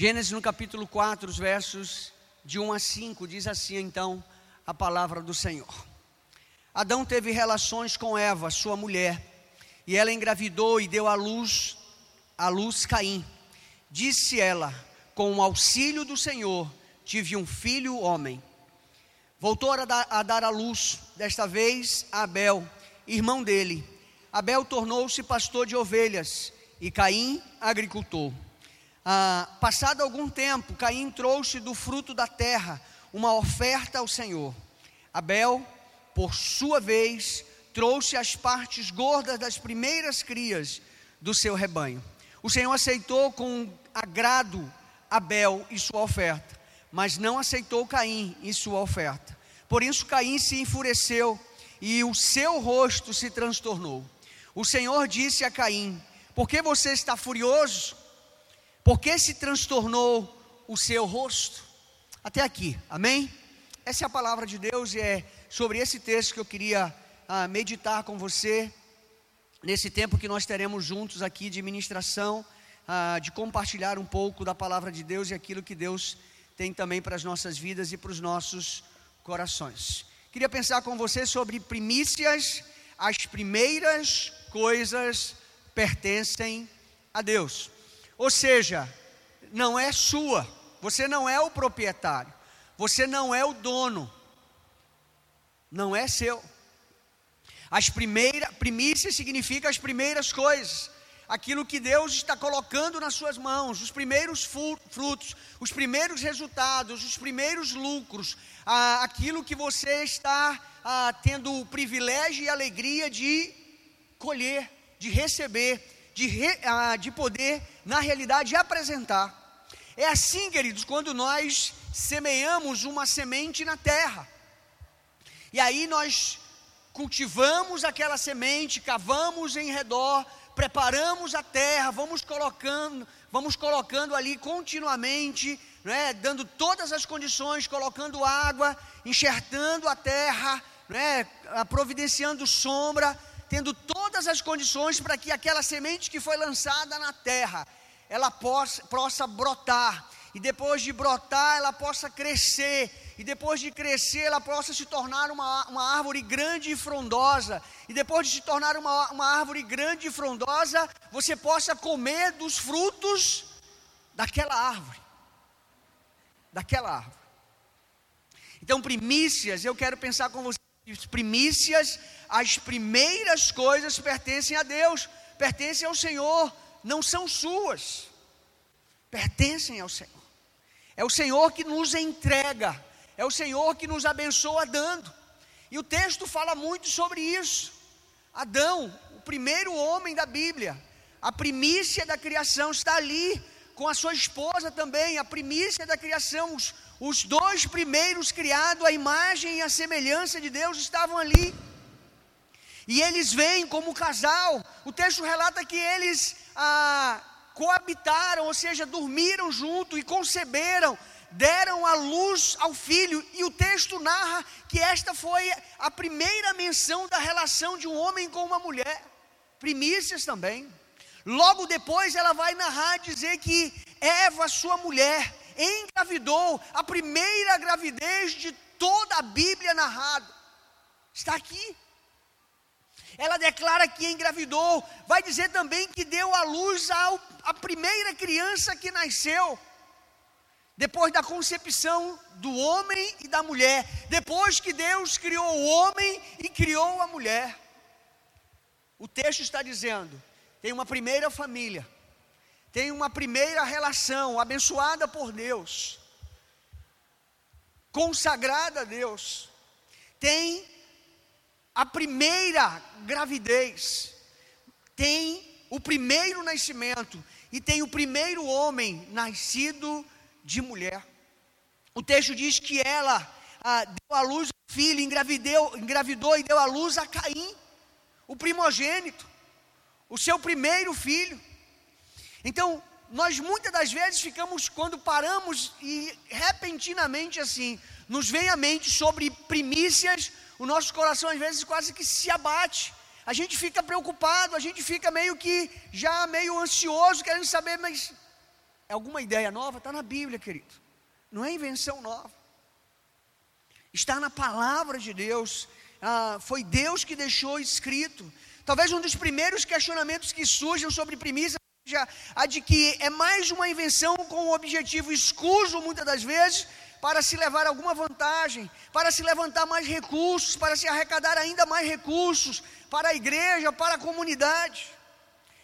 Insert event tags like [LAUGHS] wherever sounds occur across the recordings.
Gênesis no capítulo 4, os versos de 1 a 5, diz assim então a palavra do Senhor. Adão teve relações com Eva, sua mulher, e ela engravidou e deu à luz à luz Caim. Disse ela: Com o auxílio do Senhor, tive um filho homem. Voltou a dar, a dar à luz, desta vez a Abel, irmão dele. Abel tornou-se pastor de ovelhas e Caim agricultor. Ah, passado algum tempo, Caim trouxe do fruto da terra uma oferta ao Senhor. Abel, por sua vez, trouxe as partes gordas das primeiras crias do seu rebanho. O Senhor aceitou com agrado Abel e sua oferta, mas não aceitou Caim e sua oferta. Por isso Caim se enfureceu e o seu rosto se transtornou. O Senhor disse a Caim: Por que você está furioso? Por que se transtornou o seu rosto? Até aqui, amém? Essa é a palavra de Deus e é sobre esse texto que eu queria ah, meditar com você, nesse tempo que nós teremos juntos aqui de ministração, ah, de compartilhar um pouco da palavra de Deus e aquilo que Deus tem também para as nossas vidas e para os nossos corações. Queria pensar com você sobre primícias, as primeiras coisas pertencem a Deus. Ou seja, não é sua, você não é o proprietário, você não é o dono, não é seu. As primeiras, primícias significa as primeiras coisas, aquilo que Deus está colocando nas suas mãos, os primeiros frutos, os primeiros resultados, os primeiros lucros, aquilo que você está tendo o privilégio e alegria de colher, de receber de, re, de poder, na realidade, apresentar. É assim, queridos, quando nós semeamos uma semente na terra. E aí nós cultivamos aquela semente, cavamos em redor, preparamos a terra, vamos colocando, vamos colocando ali continuamente, né, dando todas as condições, colocando água, enxertando a terra, né, providenciando sombra, tendo todas as condições para que aquela semente que foi lançada na terra, ela possa, possa brotar, e depois de brotar, ela possa crescer, e depois de crescer, ela possa se tornar uma, uma árvore grande e frondosa, e depois de se tornar uma, uma árvore grande e frondosa, você possa comer dos frutos daquela árvore. Daquela árvore. Então, primícias, eu quero pensar com vocês, primícias as primeiras coisas pertencem a Deus, pertencem ao Senhor, não são suas, pertencem ao Senhor. É o Senhor que nos entrega, é o Senhor que nos abençoa dando. E o texto fala muito sobre isso. Adão, o primeiro homem da Bíblia, a primícia da criação está ali, com a sua esposa também, a primícia da criação, os, os dois primeiros criados, a imagem e a semelhança de Deus estavam ali. E eles vêm como casal. O texto relata que eles ah, coabitaram, ou seja, dormiram junto e conceberam, deram a luz ao filho. E o texto narra que esta foi a primeira menção da relação de um homem com uma mulher. Primícias também. Logo depois ela vai narrar dizer que Eva, sua mulher, engravidou a primeira gravidez de toda a Bíblia narrada. Está aqui ela declara que engravidou, vai dizer também que deu à luz ao, a primeira criança que nasceu, depois da concepção do homem e da mulher, depois que Deus criou o homem e criou a mulher. O texto está dizendo: tem uma primeira família, tem uma primeira relação abençoada por Deus, consagrada a Deus, tem a primeira gravidez, tem o primeiro nascimento e tem o primeiro homem nascido de mulher. O texto diz que ela ah, deu à luz um filho, engravidou, engravidou e deu à luz a Caim, o primogênito, o seu primeiro filho. Então, nós muitas das vezes ficamos, quando paramos e repentinamente assim, nos vem à mente sobre primícias o nosso coração às vezes quase que se abate. A gente fica preocupado, a gente fica meio que já meio ansioso, querendo saber, mas é alguma ideia nova? Está na Bíblia, querido. Não é invenção nova. Está na palavra de Deus. Ah, foi Deus que deixou escrito. Talvez um dos primeiros questionamentos que surjam sobre primícia seja a de que é mais uma invenção com um objetivo escuso, muitas das vezes, para se levar alguma vantagem, para se levantar mais recursos, para se arrecadar ainda mais recursos para a igreja, para a comunidade.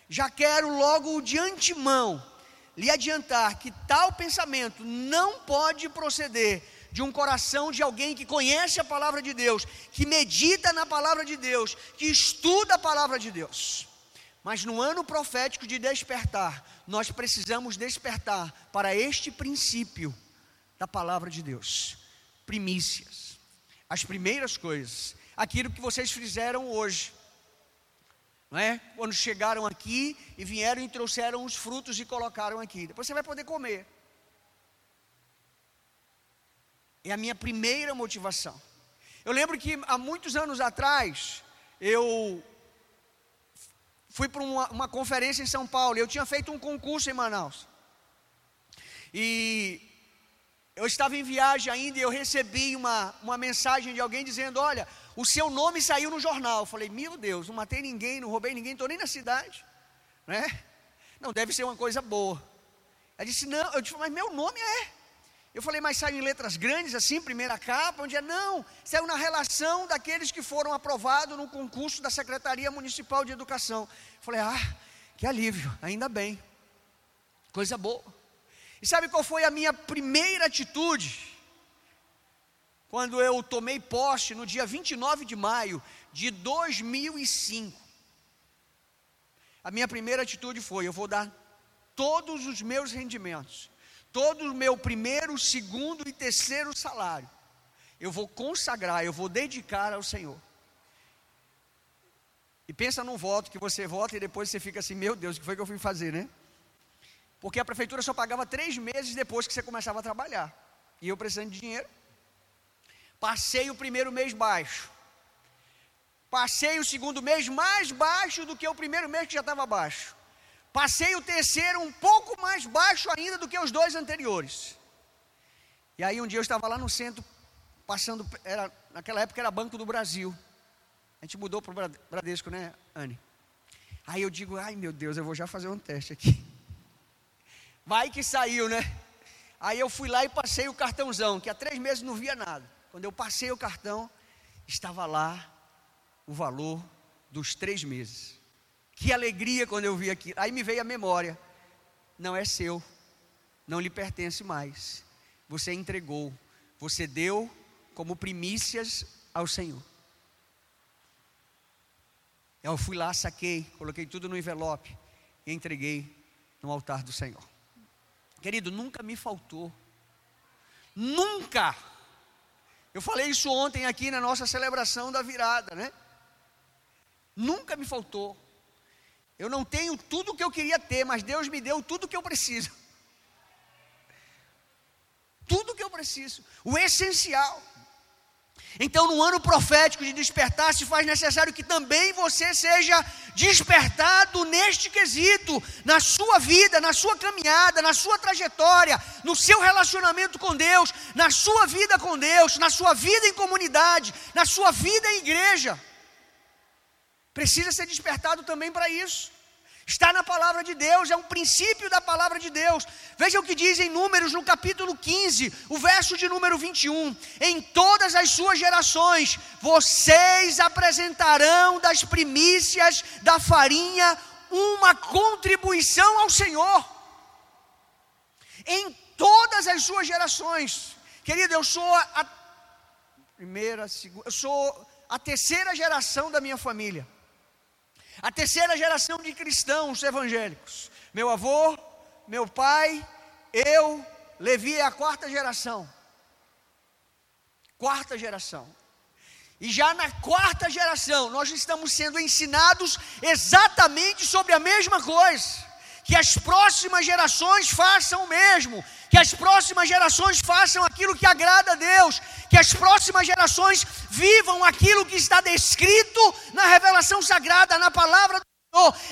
Já quero logo de antemão lhe adiantar que tal pensamento não pode proceder de um coração de alguém que conhece a palavra de Deus, que medita na palavra de Deus, que estuda a palavra de Deus. Mas no ano profético de despertar, nós precisamos despertar para este princípio da palavra de Deus. Primícias. As primeiras coisas. Aquilo que vocês fizeram hoje. Não é? Quando chegaram aqui e vieram e trouxeram os frutos e colocaram aqui. Depois você vai poder comer. É a minha primeira motivação. Eu lembro que há muitos anos atrás, eu fui para uma, uma, conferência em São Paulo. Eu tinha feito um concurso em Manaus. E eu estava em viagem ainda e eu recebi uma, uma mensagem de alguém dizendo: Olha, o seu nome saiu no jornal. Eu falei: Meu Deus, não matei ninguém, não roubei ninguém, estou nem na cidade. Né? Não, deve ser uma coisa boa. Ela disse: Não, eu disse, mas meu nome é. Eu falei, mas saiu em letras grandes assim, primeira capa, onde é? Não, saiu na relação daqueles que foram aprovados no concurso da Secretaria Municipal de Educação. Eu falei, ah, que alívio, ainda bem. Coisa boa. E sabe qual foi a minha primeira atitude? Quando eu tomei posse no dia 29 de maio de 2005. A minha primeira atitude foi: eu vou dar todos os meus rendimentos, todo o meu primeiro, segundo e terceiro salário, eu vou consagrar, eu vou dedicar ao Senhor. E pensa num voto que você vota e depois você fica assim: meu Deus, o que foi que eu fui fazer, né? Porque a prefeitura só pagava três meses depois que você começava a trabalhar. E eu precisando de dinheiro. Passei o primeiro mês baixo. Passei o segundo mês mais baixo do que o primeiro mês que já estava baixo. Passei o terceiro um pouco mais baixo ainda do que os dois anteriores. E aí um dia eu estava lá no centro, passando, era, naquela época era Banco do Brasil. A gente mudou para o Bradesco, né, Anne? Aí eu digo, ai meu Deus, eu vou já fazer um teste aqui. [LAUGHS] Vai que saiu, né? Aí eu fui lá e passei o cartãozão, que há três meses não via nada. Quando eu passei o cartão, estava lá o valor dos três meses. Que alegria quando eu vi aqui. Aí me veio a memória: não é seu, não lhe pertence mais. Você entregou, você deu como primícias ao Senhor. Eu fui lá, saquei, coloquei tudo no envelope e entreguei no altar do Senhor. Querido, nunca me faltou. Nunca. Eu falei isso ontem aqui na nossa celebração da virada, né? Nunca me faltou. Eu não tenho tudo o que eu queria ter, mas Deus me deu tudo o que eu preciso. [LAUGHS] Tudo o que eu preciso. O essencial. Então, no ano profético de despertar, se faz necessário que também você seja despertado neste quesito, na sua vida, na sua caminhada, na sua trajetória, no seu relacionamento com Deus, na sua vida com Deus, na sua vida em comunidade, na sua vida em igreja. Precisa ser despertado também para isso. Está na palavra de Deus, é um princípio da palavra de Deus. Veja o que diz em Números, no capítulo 15, o verso de número 21. Em todas as suas gerações, vocês apresentarão das primícias da farinha uma contribuição ao Senhor. Em todas as suas gerações. Querido, eu sou a primeira, segunda, eu sou a terceira geração da minha família a terceira geração de cristãos evangélicos. Meu avô, meu pai, eu, Levi é a quarta geração. Quarta geração. E já na quarta geração, nós estamos sendo ensinados exatamente sobre a mesma coisa. Que as próximas gerações façam o mesmo, que as próximas gerações façam aquilo que agrada a Deus, que as próximas gerações vivam aquilo que está descrito na revelação sagrada, na palavra do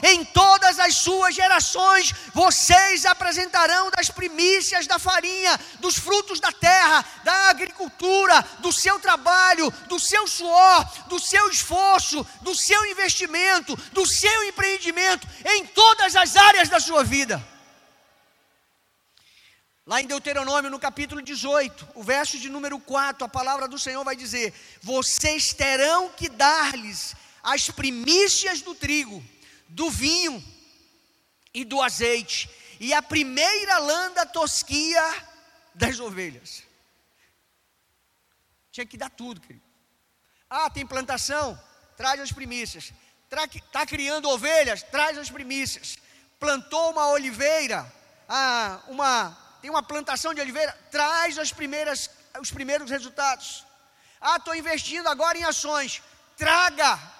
em todas as suas gerações vocês apresentarão das primícias da farinha, dos frutos da terra, da agricultura, do seu trabalho, do seu suor, do seu esforço, do seu investimento, do seu empreendimento, em todas as áreas da sua vida. Lá em Deuteronômio, no capítulo 18, o verso de número 4, a palavra do Senhor vai dizer: Vocês terão que dar-lhes as primícias do trigo do vinho e do azeite, e a primeira lã da tosquia das ovelhas. Tinha que dar tudo, querido. Ah, tem plantação? Traz as primícias. Está criando ovelhas? Traz as primícias. Plantou uma oliveira? Ah, uma, tem uma plantação de oliveira? Traz as primeiras, os primeiros resultados. Ah, estou investindo agora em ações. Traga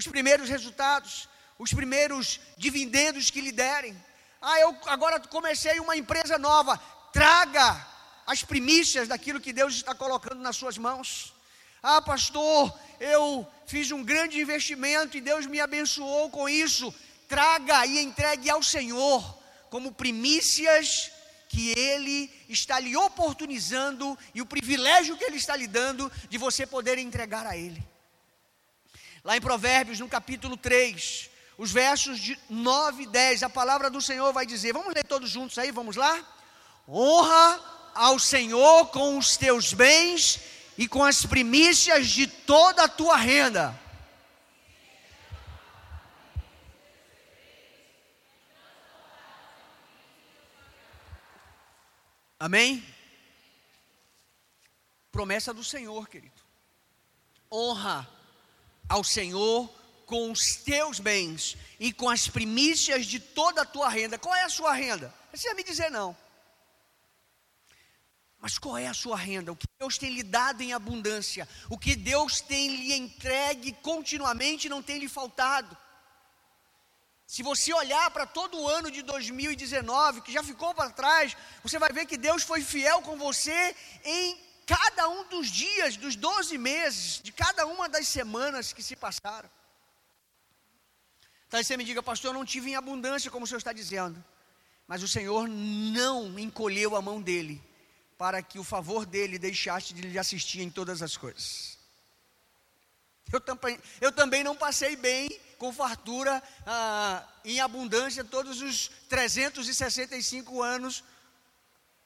os primeiros resultados, os primeiros dividendos que lhe derem. Ah, eu agora comecei uma empresa nova. Traga as primícias daquilo que Deus está colocando nas suas mãos. Ah, pastor, eu fiz um grande investimento e Deus me abençoou com isso. Traga e entregue ao Senhor como primícias que Ele está lhe oportunizando e o privilégio que Ele está lhe dando de você poder entregar a Ele. Lá em Provérbios, no capítulo 3, os versos de 9 e 10, a palavra do Senhor vai dizer: vamos ler todos juntos aí, vamos lá? Honra ao Senhor com os teus bens e com as primícias de toda a tua renda. Amém? Promessa do Senhor, querido. Honra ao Senhor com os teus bens e com as primícias de toda a tua renda. Qual é a sua renda? Não precisa me dizer não. Mas qual é a sua renda? O que Deus tem lhe dado em abundância? O que Deus tem lhe entregue continuamente não tem lhe faltado? Se você olhar para todo o ano de 2019, que já ficou para trás, você vai ver que Deus foi fiel com você em cada um dos dias, dos 12 meses, de cada uma das semanas que se passaram. Talvez você me diga, pastor, eu não tive em abundância, como o senhor está dizendo. Mas o Senhor não encolheu a mão dele, para que o favor dele deixasse de lhe assistir em todas as coisas. Eu também, eu também não passei bem com fartura ah, em abundância todos os 365 anos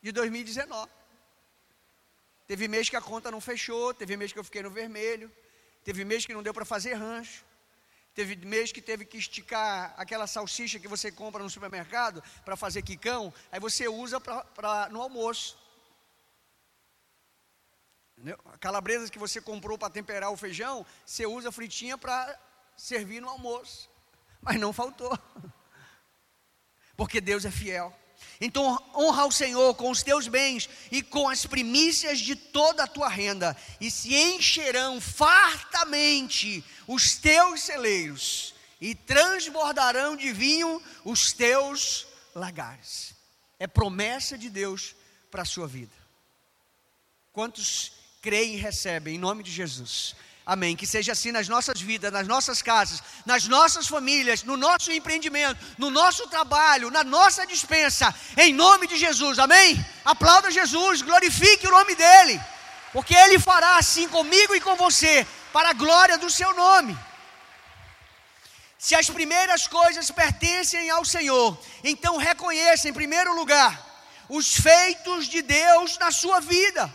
de 2019. Teve mês que a conta não fechou, teve mês que eu fiquei no vermelho, teve mês que não deu para fazer rancho, teve mês que teve que esticar aquela salsicha que você compra no supermercado para fazer quicão, aí você usa pra, pra no almoço. Entendeu? A calabresa que você comprou para temperar o feijão, você usa fritinha para servir no almoço. Mas não faltou. [LAUGHS] Porque Deus é fiel. Então honra o Senhor com os teus bens e com as primícias de toda a tua renda, e se encherão fartamente os teus celeiros, e transbordarão de vinho os teus lagares. É promessa de Deus para a sua vida. Quantos creem e recebem em nome de Jesus? Amém. Que seja assim nas nossas vidas, nas nossas casas, nas nossas famílias, no nosso empreendimento, no nosso trabalho, na nossa dispensa, em nome de Jesus. Amém? Aplauda Jesus, glorifique o nome dEle, porque Ele fará assim comigo e com você, para a glória do Seu nome. Se as primeiras coisas pertencem ao Senhor, então reconheça, em primeiro lugar, os feitos de Deus na sua vida.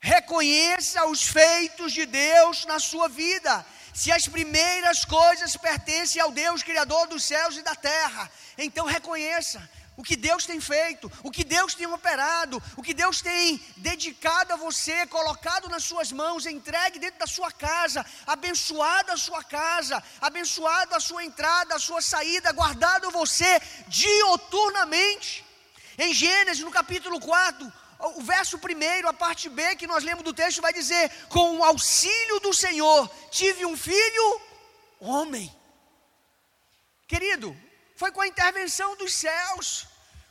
Reconheça os feitos de Deus na sua vida. Se as primeiras coisas pertencem ao Deus Criador dos céus e da terra, então reconheça o que Deus tem feito, o que Deus tem operado, o que Deus tem dedicado a você, colocado nas suas mãos, entregue dentro da sua casa, abençoado a sua casa, abençoado a sua entrada, a sua saída, guardado você dioturnamente. Em Gênesis, no capítulo 4, o verso primeiro, a parte B que nós lemos do texto, vai dizer: Com o auxílio do Senhor, tive um filho, homem. Querido, foi com a intervenção dos céus,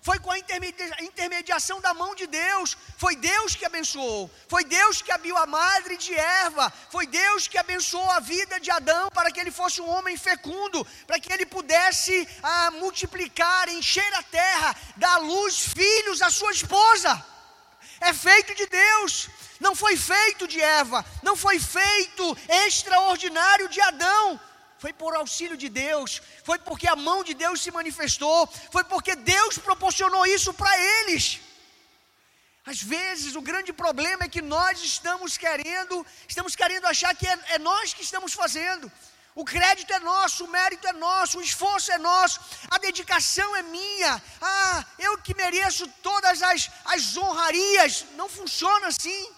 foi com a intermediação da mão de Deus. Foi Deus que abençoou. Foi Deus que abriu a madre de Eva. Foi Deus que abençoou a vida de Adão para que ele fosse um homem fecundo, para que ele pudesse ah, multiplicar, encher a terra, dar luz, filhos à sua esposa. É feito de Deus. Não foi feito de Eva, não foi feito extraordinário de Adão, foi por auxílio de Deus, foi porque a mão de Deus se manifestou, foi porque Deus proporcionou isso para eles. Às vezes o grande problema é que nós estamos querendo, estamos querendo achar que é, é nós que estamos fazendo. O crédito é nosso, o mérito é nosso, o esforço é nosso, a dedicação é minha. Ah, eu que mereço todas as, as honrarias. Não funciona assim.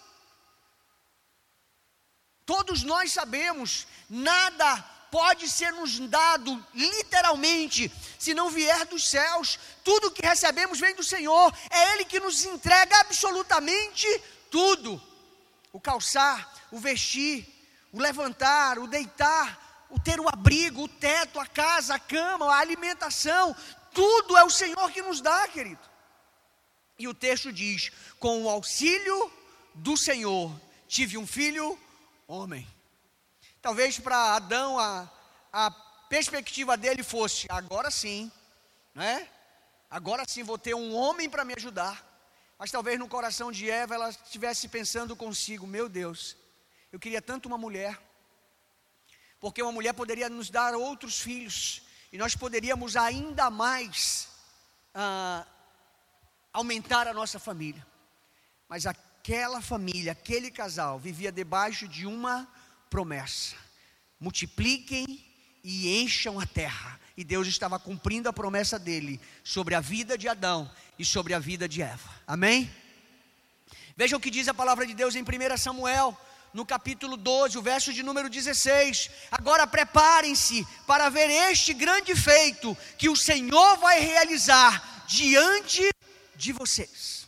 Todos nós sabemos, nada pode ser nos dado literalmente, se não vier dos céus. Tudo que recebemos vem do Senhor, é Ele que nos entrega absolutamente tudo: o calçar, o vestir, o levantar, o deitar, o ter o abrigo, o teto, a casa, a cama, a alimentação, tudo é o Senhor que nos dá, querido. E o texto diz: com o auxílio do Senhor, tive um filho homem. Talvez para Adão a, a perspectiva dele fosse: agora sim, né? Agora sim vou ter um homem para me ajudar. Mas talvez no coração de Eva ela estivesse pensando consigo: meu Deus, eu queria tanto uma mulher, porque uma mulher poderia nos dar outros filhos, e nós poderíamos ainda mais ah, aumentar a nossa família. Mas aquela família, aquele casal, vivia debaixo de uma promessa: multipliquem e encham a terra. E Deus estava cumprindo a promessa dele sobre a vida de Adão e sobre a vida de Eva. Amém? Veja o que diz a palavra de Deus em 1 Samuel, no capítulo 12, o verso de número 16. Agora preparem-se para ver este grande feito que o Senhor vai realizar diante de vocês.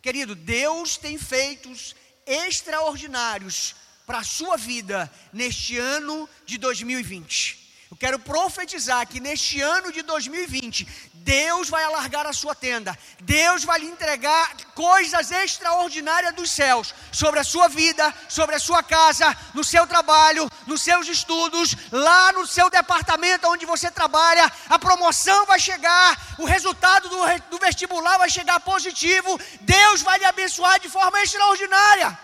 Querido, Deus tem feitos extraordinários para a sua vida neste ano de 2020. Eu quero profetizar que neste ano de 2020, Deus vai alargar a sua tenda, Deus vai lhe entregar coisas extraordinárias dos céus sobre a sua vida, sobre a sua casa, no seu trabalho, nos seus estudos, lá no seu departamento onde você trabalha. A promoção vai chegar, o resultado do, do vestibular vai chegar positivo. Deus vai lhe abençoar de forma extraordinária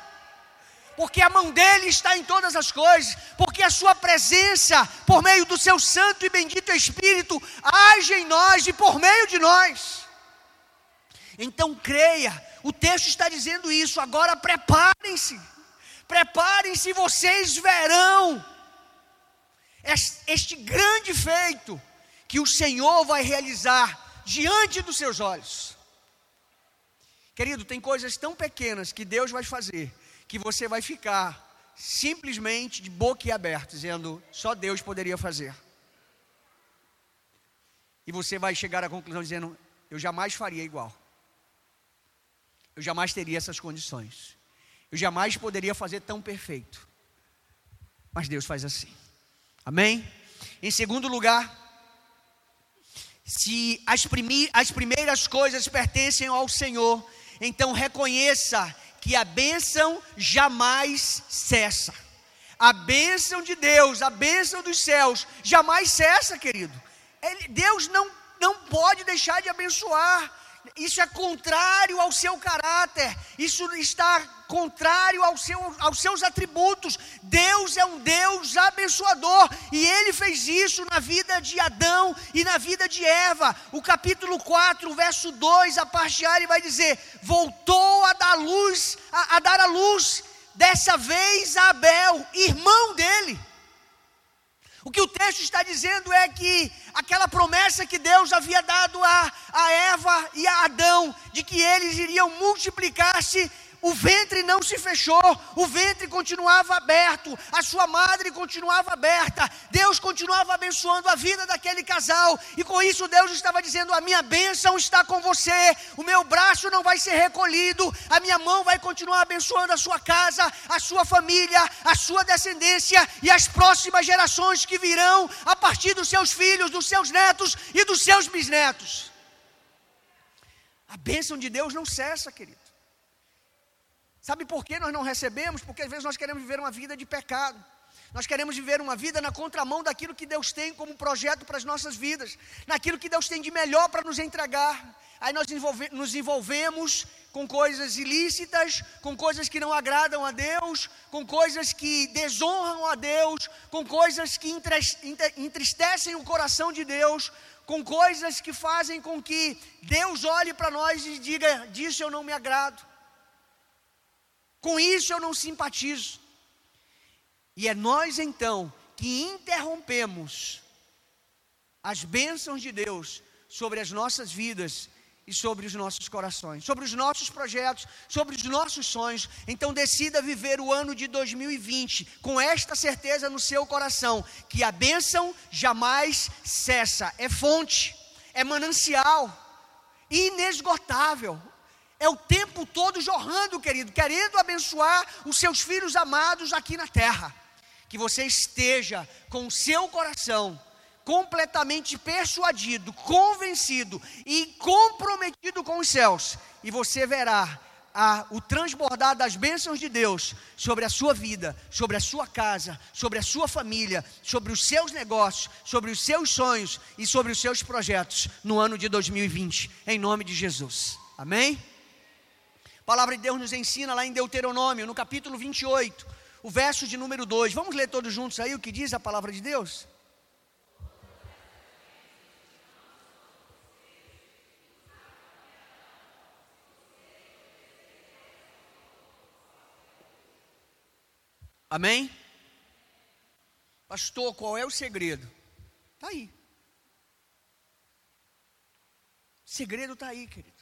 porque a mão dele está em todas as coisas, porque a sua presença, por meio do seu santo e bendito Espírito, age em nós e por meio de nós. Então creia, o texto está dizendo isso, agora preparem-se, preparem-se, vocês verão este grande feito que o Senhor vai realizar diante dos seus olhos. Querido, tem coisas tão pequenas que Deus vai fazer que você vai ficar simplesmente de boca aberta, dizendo: só Deus poderia fazer. E você vai chegar à conclusão dizendo: eu jamais faria igual. Eu jamais teria essas condições. Eu jamais poderia fazer tão perfeito. Mas Deus faz assim. Amém? Em segundo lugar, se as, as primeiras coisas pertencem ao Senhor, então reconheça que a bênção jamais cessa. A bênção de Deus, a bênção dos céus, jamais cessa, querido. Deus não, não pode deixar de abençoar isso é contrário ao seu caráter, isso está contrário ao seu, aos seus atributos. Deus é um Deus abençoador e ele fez isso na vida de Adão e na vida de Eva. O capítulo 4, verso 2, a parte A, ele vai dizer: Voltou a dar luz, a, a dar a luz, dessa vez a Abel, irmão dele. O que o texto está dizendo é que aquela promessa que Deus havia dado a, a Eva e a Adão, de que eles iriam multiplicar-se o ventre não se fechou, o ventre continuava aberto, a sua madre continuava aberta, Deus continuava abençoando a vida daquele casal, e com isso Deus estava dizendo: A minha bênção está com você, o meu braço não vai ser recolhido, a minha mão vai continuar abençoando a sua casa, a sua família, a sua descendência e as próximas gerações que virão a partir dos seus filhos, dos seus netos e dos seus bisnetos. bênção de Deus não cessa, querido. Sabe por que nós não recebemos? Porque às vezes nós queremos viver uma vida de pecado. Nós queremos viver uma vida na contramão daquilo que Deus tem como projeto para as nossas vidas, naquilo que Deus tem de melhor para nos entregar. Aí nós envolve, nos envolvemos com coisas ilícitas, com coisas que não agradam a Deus, com coisas que desonram a Deus, com coisas que entristecem o coração de Deus, com coisas que fazem com que Deus olhe para nós e diga: disso eu não me agrado, com isso eu não simpatizo. E é nós então que interrompemos as bênçãos de Deus sobre as nossas vidas e sobre os nossos corações, sobre os nossos projetos, sobre os nossos sonhos. Então decida viver o ano de 2020 com esta certeza no seu coração que a bênção jamais cessa, é fonte, é manancial, inesgotável. É o tempo todo jorrando, querido, querendo abençoar os seus filhos amados aqui na terra que você esteja com o seu coração completamente persuadido, convencido e comprometido com os céus, e você verá a, o transbordar das bênçãos de Deus sobre a sua vida, sobre a sua casa, sobre a sua família, sobre os seus negócios, sobre os seus sonhos e sobre os seus projetos no ano de 2020, em nome de Jesus. Amém? Palavra de Deus nos ensina lá em Deuteronômio, no capítulo 28 o verso de número 2. Vamos ler todos juntos aí o que diz a palavra de Deus? Amém? Pastor, qual é o segredo? Está aí. O segredo está aí, querido.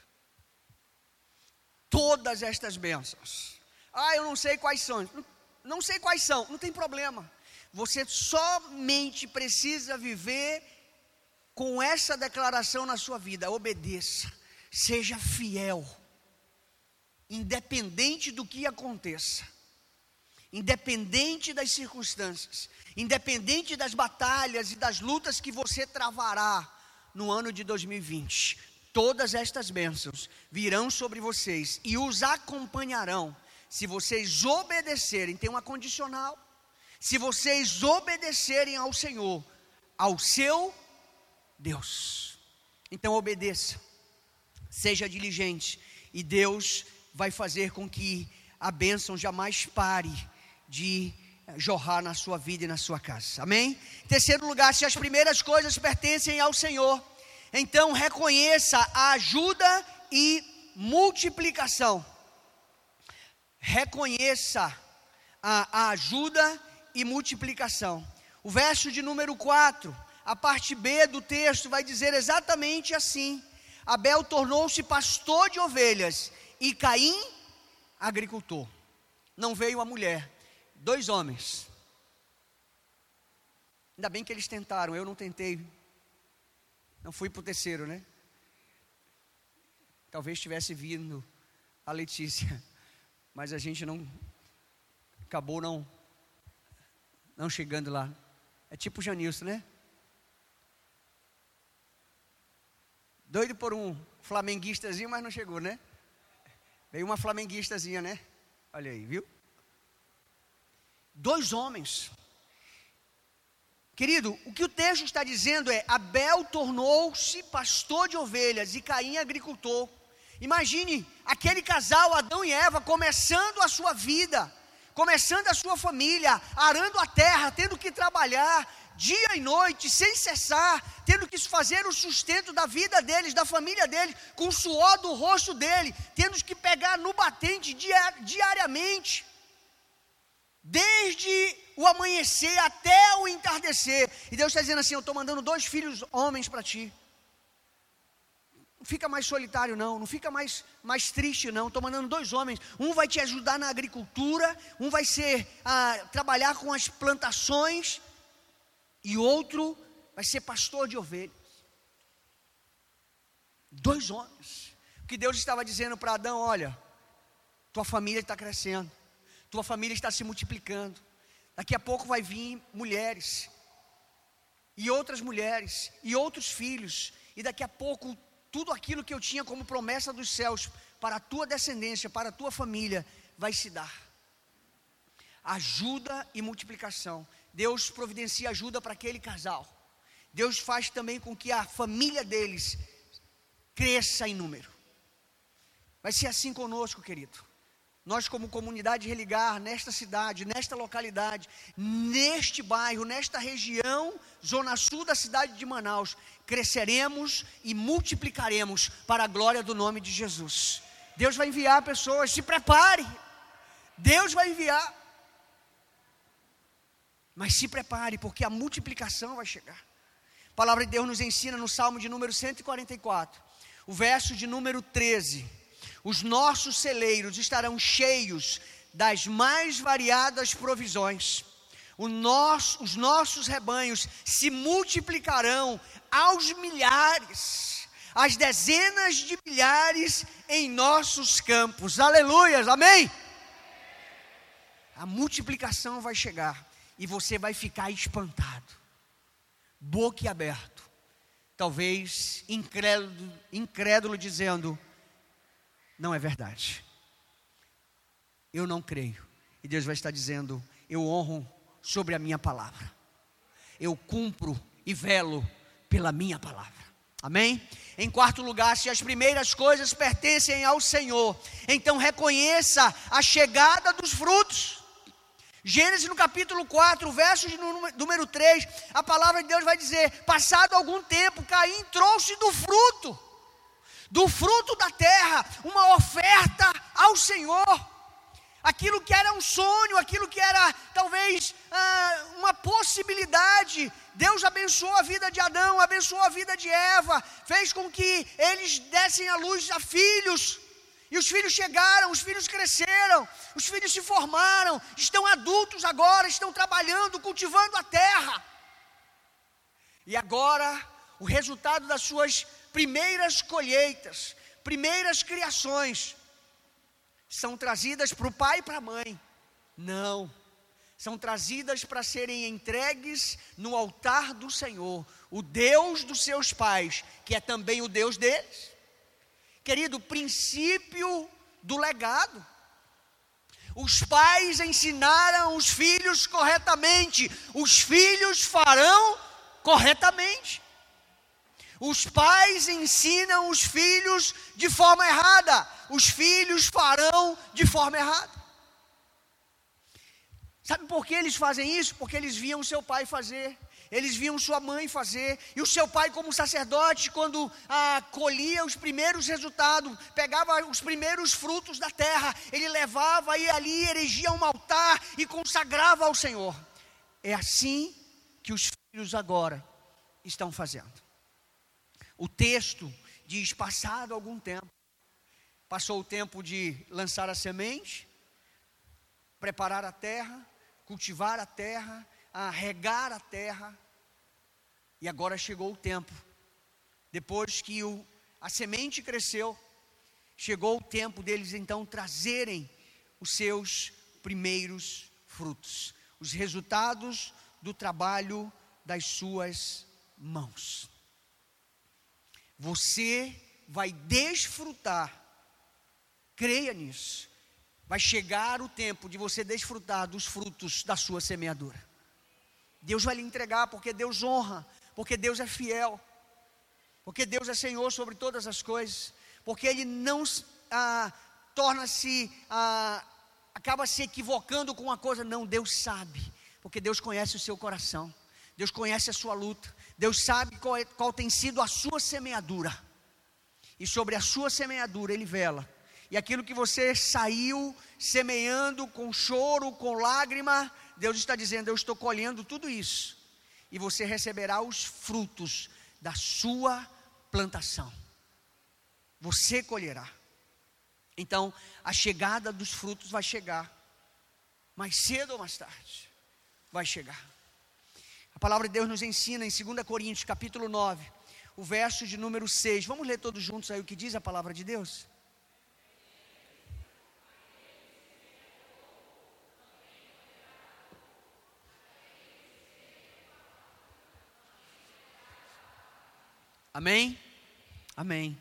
Todas estas bênçãos. Ah, eu não sei quais são. Não sei quais são, não tem problema. Você somente precisa viver com essa declaração na sua vida: obedeça, seja fiel, independente do que aconteça, independente das circunstâncias, independente das batalhas e das lutas que você travará no ano de 2020. Todas estas bênçãos virão sobre vocês e os acompanharão se vocês obedecerem, tem uma condicional. Se vocês obedecerem ao Senhor, ao seu Deus. Então obedeça, seja diligente, e Deus vai fazer com que a bênção jamais pare de jorrar na sua vida e na sua casa. Amém? Terceiro lugar, se as primeiras coisas pertencem ao Senhor, então reconheça a ajuda e multiplicação reconheça a, a ajuda e multiplicação. O verso de número 4, a parte B do texto, vai dizer exatamente assim: Abel tornou-se pastor de ovelhas e Caim, agricultor. Não veio a mulher, dois homens. Ainda bem que eles tentaram, eu não tentei. Não fui para o terceiro, né? Talvez tivesse vindo a Letícia [LAUGHS] mas a gente não acabou não não chegando lá. É tipo Janilson, né? Doido por um flamenguistazinho, mas não chegou, né? Veio uma flamenguistazinha, né? Olha aí, viu? Dois homens. Querido, o que o texto está dizendo é: Abel tornou-se pastor de ovelhas e Caim agricultor. Imagine aquele casal, Adão e Eva, começando a sua vida, começando a sua família, arando a terra, tendo que trabalhar dia e noite, sem cessar, tendo que fazer o sustento da vida deles, da família deles, com o suor do rosto dele, tendo que pegar no batente diariamente, desde o amanhecer até o entardecer. E Deus está dizendo assim: Eu estou mandando dois filhos homens para ti fica mais solitário, não, não fica mais, mais triste, não. Estou mandando dois homens. Um vai te ajudar na agricultura, um vai ser a trabalhar com as plantações, e outro vai ser pastor de ovelhas. Dois homens. O que Deus estava dizendo para Adão: olha, tua família está crescendo, tua família está se multiplicando. Daqui a pouco vai vir mulheres, e outras mulheres, e outros filhos, e daqui a pouco tudo aquilo que eu tinha como promessa dos céus para a tua descendência, para a tua família, vai se dar. Ajuda e multiplicação. Deus providencia ajuda para aquele casal. Deus faz também com que a família deles cresça em número. Vai ser assim conosco, querido. Nós, como comunidade religar, nesta cidade, nesta localidade, neste bairro, nesta região, zona sul da cidade de Manaus, cresceremos e multiplicaremos para a glória do nome de Jesus. Deus vai enviar pessoas, se prepare. Deus vai enviar. Mas se prepare, porque a multiplicação vai chegar. A palavra de Deus nos ensina no Salmo de número 144, o verso de número 13 os nossos celeiros estarão cheios das mais variadas provisões. Nosso, os nossos rebanhos se multiplicarão aos milhares, às dezenas de milhares em nossos campos. Aleluias, amém? A multiplicação vai chegar e você vai ficar espantado, boquiaberto, talvez incrédulo, incrédulo dizendo: não é verdade. Eu não creio. E Deus vai estar dizendo: eu honro sobre a minha palavra. Eu cumpro e velo pela minha palavra. Amém? Em quarto lugar, se as primeiras coisas pertencem ao Senhor, então reconheça a chegada dos frutos. Gênesis no capítulo 4, verso número 3, a palavra de Deus vai dizer: Passado algum tempo, Caim trouxe do fruto do fruto da terra, uma oferta ao Senhor. Aquilo que era um sonho, aquilo que era talvez ah, uma possibilidade. Deus abençoou a vida de Adão, abençoou a vida de Eva, fez com que eles dessem a luz a filhos. E os filhos chegaram, os filhos cresceram, os filhos se formaram, estão adultos agora, estão trabalhando, cultivando a terra. E agora, o resultado das suas primeiras colheitas, primeiras criações, são trazidas para o pai e para a mãe. Não, são trazidas para serem entregues no altar do Senhor, o Deus dos seus pais, que é também o Deus deles. Querido, princípio do legado. Os pais ensinaram os filhos corretamente, os filhos farão corretamente. Os pais ensinam os filhos de forma errada, os filhos farão de forma errada. Sabe por que eles fazem isso? Porque eles viam seu pai fazer, eles viam sua mãe fazer, e o seu pai, como sacerdote, quando ah, colhia os primeiros resultados, pegava os primeiros frutos da terra, ele levava e ali erigia um altar e consagrava ao Senhor. É assim que os filhos agora estão fazendo. O texto diz: passado algum tempo, passou o tempo de lançar a semente, preparar a terra, cultivar a terra, a regar a terra, e agora chegou o tempo, depois que o, a semente cresceu, chegou o tempo deles então trazerem os seus primeiros frutos, os resultados do trabalho das suas mãos. Você vai desfrutar, creia nisso. Vai chegar o tempo de você desfrutar dos frutos da sua semeadura. Deus vai lhe entregar, porque Deus honra, porque Deus é fiel, porque Deus é Senhor sobre todas as coisas, porque Ele não ah, torna-se, ah, acaba se equivocando com uma coisa, não, Deus sabe, porque Deus conhece o seu coração. Deus conhece a sua luta, Deus sabe qual, é, qual tem sido a sua semeadura, e sobre a sua semeadura Ele vela, e aquilo que você saiu semeando com choro, com lágrima, Deus está dizendo: Eu estou colhendo tudo isso, e você receberá os frutos da sua plantação, você colherá. Então, a chegada dos frutos vai chegar, mais cedo ou mais tarde, vai chegar. A palavra de Deus nos ensina em 2 Coríntios, capítulo 9, o verso de número 6. Vamos ler todos juntos aí o que diz a palavra de Deus? Amém? Amém.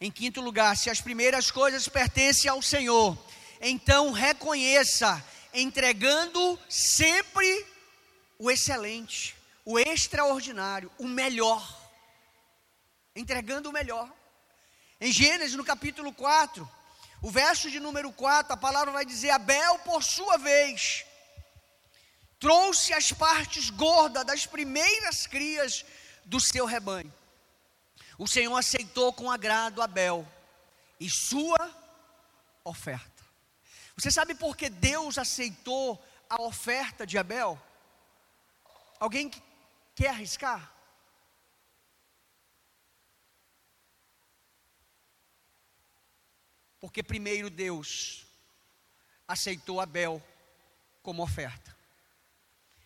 Em quinto lugar, se as primeiras coisas pertencem ao Senhor, então reconheça, entregando sempre o excelente, o extraordinário, o melhor. Entregando o melhor. Em Gênesis, no capítulo 4, o verso de número 4, a palavra vai dizer: Abel, por sua vez, trouxe as partes gordas das primeiras crias do seu rebanho. O Senhor aceitou com agrado Abel e sua oferta. Você sabe por que Deus aceitou a oferta de Abel? Alguém quer arriscar? Porque primeiro Deus aceitou Abel como oferta.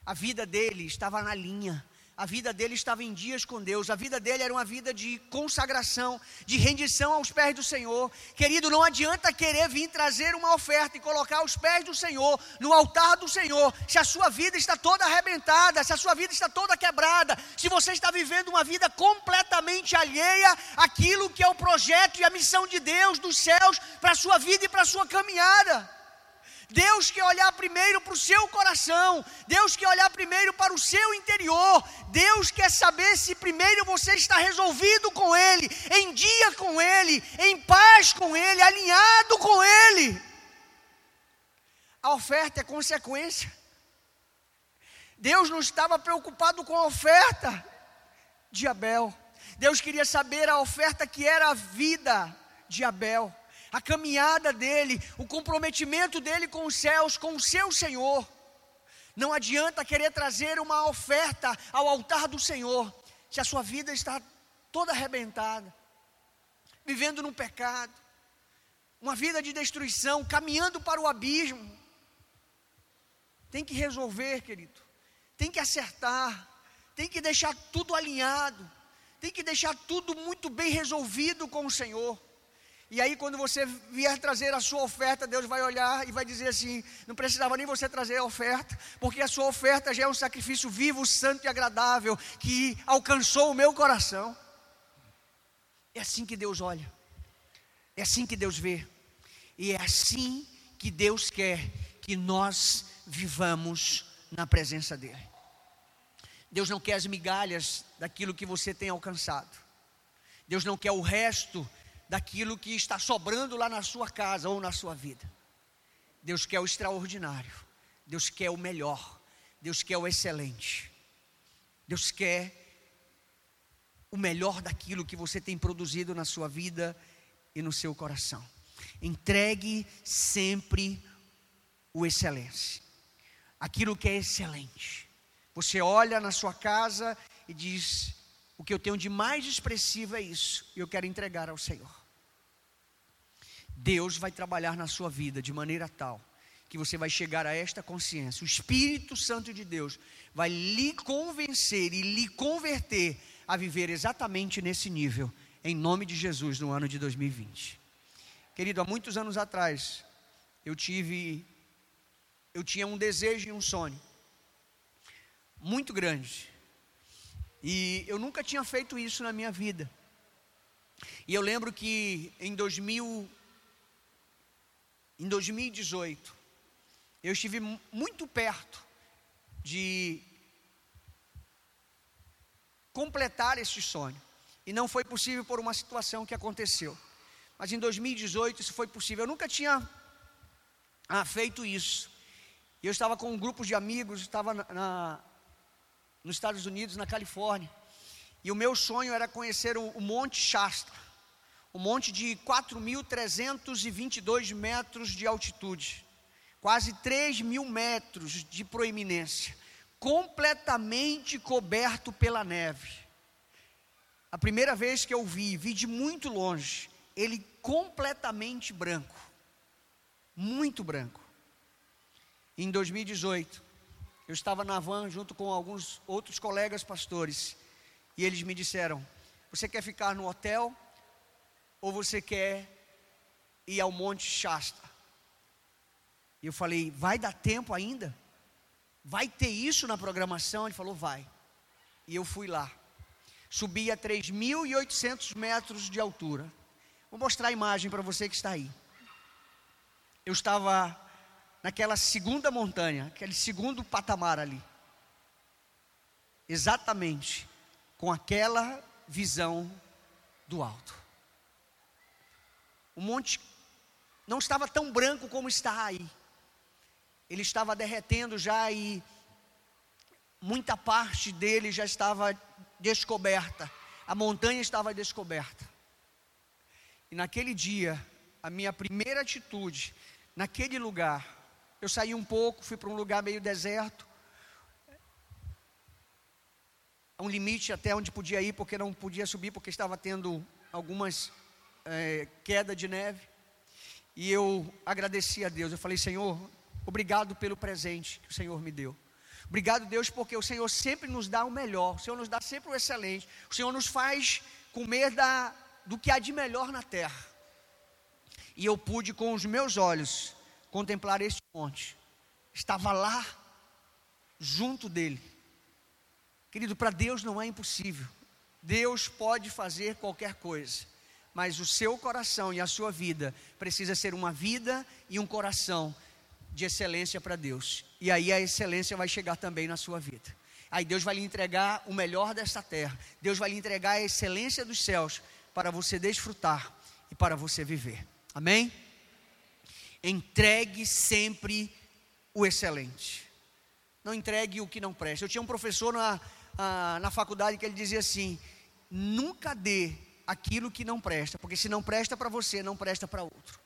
A vida dele estava na linha a vida dele estava em dias com Deus, a vida dele era uma vida de consagração, de rendição aos pés do Senhor. Querido, não adianta querer vir trazer uma oferta e colocar aos pés do Senhor, no altar do Senhor, se a sua vida está toda arrebentada, se a sua vida está toda quebrada, se você está vivendo uma vida completamente alheia àquilo que é o projeto e a missão de Deus dos céus para a sua vida e para a sua caminhada. Deus quer olhar primeiro para o seu coração, Deus quer olhar primeiro para o seu interior, Deus quer saber se primeiro você está resolvido com Ele, em dia com Ele, em paz com Ele, alinhado com Ele. A oferta é consequência. Deus não estava preocupado com a oferta de Abel, Deus queria saber a oferta que era a vida de Abel a caminhada dele, o comprometimento dele com os céus, com o seu Senhor. Não adianta querer trazer uma oferta ao altar do Senhor, se a sua vida está toda arrebentada, vivendo no pecado, uma vida de destruição, caminhando para o abismo. Tem que resolver, querido, tem que acertar, tem que deixar tudo alinhado, tem que deixar tudo muito bem resolvido com o Senhor. E aí, quando você vier trazer a sua oferta, Deus vai olhar e vai dizer assim: não precisava nem você trazer a oferta, porque a sua oferta já é um sacrifício vivo, santo e agradável, que alcançou o meu coração. É assim que Deus olha, é assim que Deus vê, e é assim que Deus quer que nós vivamos na presença dEle. Deus não quer as migalhas daquilo que você tem alcançado, Deus não quer o resto daquilo que está sobrando lá na sua casa ou na sua vida. Deus quer o extraordinário, Deus quer o melhor, Deus quer o excelente, Deus quer o melhor daquilo que você tem produzido na sua vida e no seu coração. Entregue sempre o excelente, aquilo que é excelente. Você olha na sua casa e diz: O que eu tenho de mais expressivo é isso, e eu quero entregar ao Senhor. Deus vai trabalhar na sua vida de maneira tal que você vai chegar a esta consciência. O Espírito Santo de Deus vai lhe convencer e lhe converter a viver exatamente nesse nível, em nome de Jesus, no ano de 2020. Querido, há muitos anos atrás, eu tive, eu tinha um desejo e um sonho muito grande, e eu nunca tinha feito isso na minha vida. E eu lembro que em 2000 em 2018, eu estive muito perto de completar esse sonho. E não foi possível por uma situação que aconteceu. Mas em 2018 isso foi possível. Eu nunca tinha ah, feito isso. Eu estava com um grupo de amigos, estava na, na, nos Estados Unidos, na Califórnia. E o meu sonho era conhecer o, o Monte Shasta um monte de 4.322 metros de altitude, quase 3 mil metros de proeminência, completamente coberto pela neve. A primeira vez que eu vi, vi de muito longe, ele completamente branco, muito branco. Em 2018, eu estava na van junto com alguns outros colegas pastores, e eles me disseram: Você quer ficar no hotel ou você quer ir ao Monte Shasta? E eu falei, vai dar tempo ainda? Vai ter isso na programação? Ele falou, vai. E eu fui lá. Subi a 3.800 metros de altura. Vou mostrar a imagem para você que está aí. Eu estava naquela segunda montanha, aquele segundo patamar ali. Exatamente com aquela visão do alto. O monte não estava tão branco como está aí. Ele estava derretendo já e muita parte dele já estava descoberta. A montanha estava descoberta. E naquele dia, a minha primeira atitude, naquele lugar, eu saí um pouco, fui para um lugar meio deserto, um limite até onde podia ir, porque não podia subir, porque estava tendo algumas é, queda de neve. E eu agradeci a Deus. Eu falei, Senhor, obrigado pelo presente que o Senhor me deu. Obrigado, Deus, porque o Senhor sempre nos dá o melhor, o Senhor nos dá sempre o excelente, o Senhor nos faz comer da, do que há de melhor na terra. E eu pude com os meus olhos contemplar este monte. Estava lá, junto dele. Querido, para Deus não é impossível. Deus pode fazer qualquer coisa mas o seu coração e a sua vida precisa ser uma vida e um coração de excelência para Deus. E aí a excelência vai chegar também na sua vida. Aí Deus vai lhe entregar o melhor desta terra. Deus vai lhe entregar a excelência dos céus para você desfrutar e para você viver. Amém? Entregue sempre o excelente. Não entregue o que não presta. Eu tinha um professor na, a, na faculdade que ele dizia assim: nunca dê aquilo que não presta, porque se não presta para você, não presta para outro.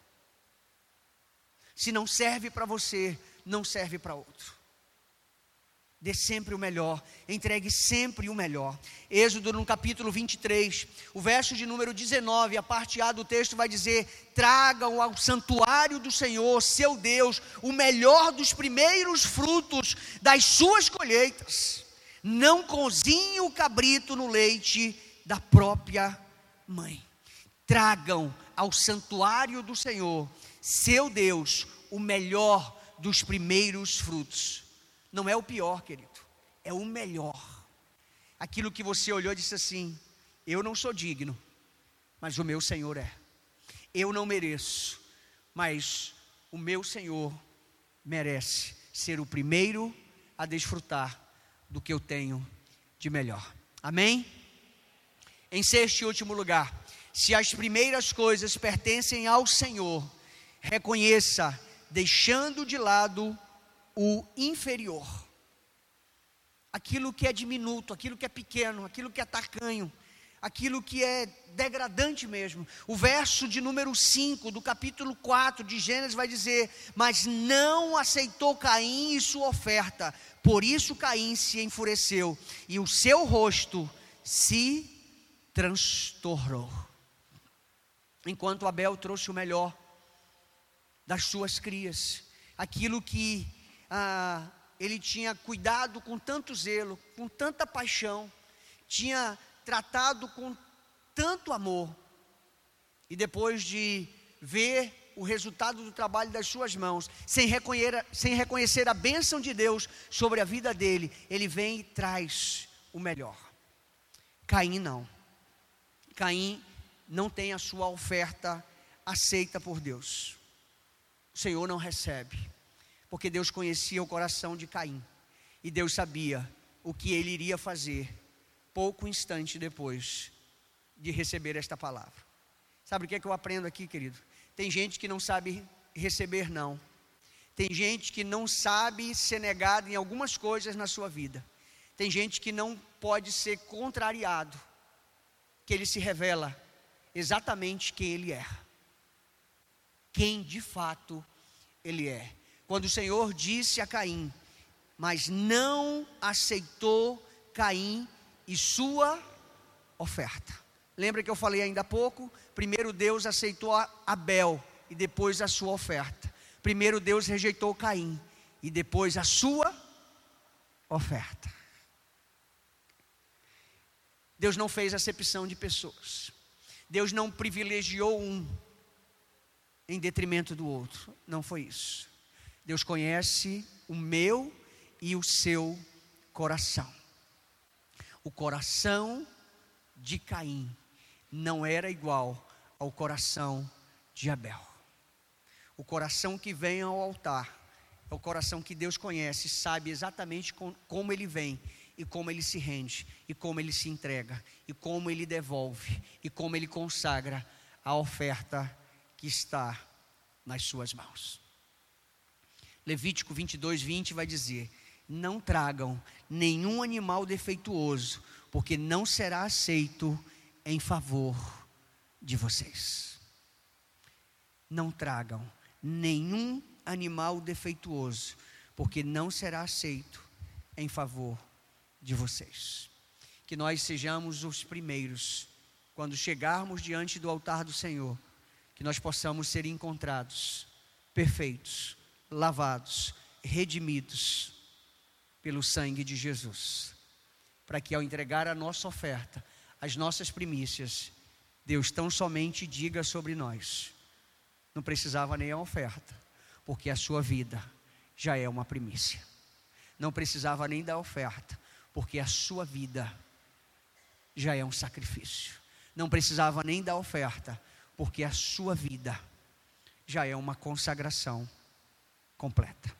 Se não serve para você, não serve para outro. Dê sempre o melhor, entregue sempre o melhor. Êxodo no capítulo 23, o verso de número 19, a parte A do texto vai dizer: Tragam ao santuário do Senhor, seu Deus, o melhor dos primeiros frutos das suas colheitas. Não cozinhe o cabrito no leite da própria mãe. Tragam ao santuário do Senhor, seu Deus, o melhor dos primeiros frutos. Não é o pior, querido, é o melhor. Aquilo que você olhou e disse assim: Eu não sou digno, mas o meu Senhor é. Eu não mereço, mas o meu Senhor merece ser o primeiro a desfrutar do que eu tenho de melhor. Amém? Em sexto e último lugar, se as primeiras coisas pertencem ao Senhor, reconheça, deixando de lado o inferior. Aquilo que é diminuto, aquilo que é pequeno, aquilo que é tacanho, aquilo que é degradante mesmo. O verso de número 5 do capítulo 4 de Gênesis vai dizer: Mas não aceitou Caim e sua oferta, por isso Caim se enfureceu, e o seu rosto se transtornou. Enquanto Abel trouxe o melhor das suas crias, aquilo que ah, ele tinha cuidado com tanto zelo, com tanta paixão, tinha tratado com tanto amor, e depois de ver o resultado do trabalho das suas mãos, sem reconhecer, sem reconhecer a bênção de Deus sobre a vida dele, ele vem e traz o melhor. Caim não. Caim não tem a sua oferta aceita por Deus. O Senhor não recebe, porque Deus conhecia o coração de Caim e Deus sabia o que ele iria fazer pouco instante depois de receber esta palavra. Sabe o que é que eu aprendo aqui, querido? Tem gente que não sabe receber não. Tem gente que não sabe ser negado em algumas coisas na sua vida. Tem gente que não pode ser contrariado que ele se revela exatamente quem ele é. Quem de fato ele é. Quando o Senhor disse a Caim, mas não aceitou Caim e sua oferta. Lembra que eu falei ainda há pouco? Primeiro Deus aceitou Abel e depois a sua oferta. Primeiro Deus rejeitou Caim e depois a sua oferta. Deus não fez acepção de pessoas. Deus não privilegiou um em detrimento do outro. Não foi isso. Deus conhece o meu e o seu coração. O coração de Caim não era igual ao coração de Abel. O coração que vem ao altar é o coração que Deus conhece, sabe exatamente com, como ele vem e como ele se rende, e como ele se entrega, e como ele devolve, e como ele consagra a oferta que está nas suas mãos. Levítico 22, 20 vai dizer: Não tragam nenhum animal defeituoso, porque não será aceito em favor de vocês. Não tragam nenhum animal defeituoso, porque não será aceito em favor de vocês. Que nós sejamos os primeiros, quando chegarmos diante do altar do Senhor, que nós possamos ser encontrados perfeitos, lavados, redimidos pelo sangue de Jesus. Para que ao entregar a nossa oferta, as nossas primícias, Deus tão somente diga sobre nós: não precisava nem a oferta, porque a sua vida já é uma primícia. Não precisava nem da oferta, porque a sua vida já é um sacrifício. Não precisava nem da oferta, porque a sua vida já é uma consagração completa.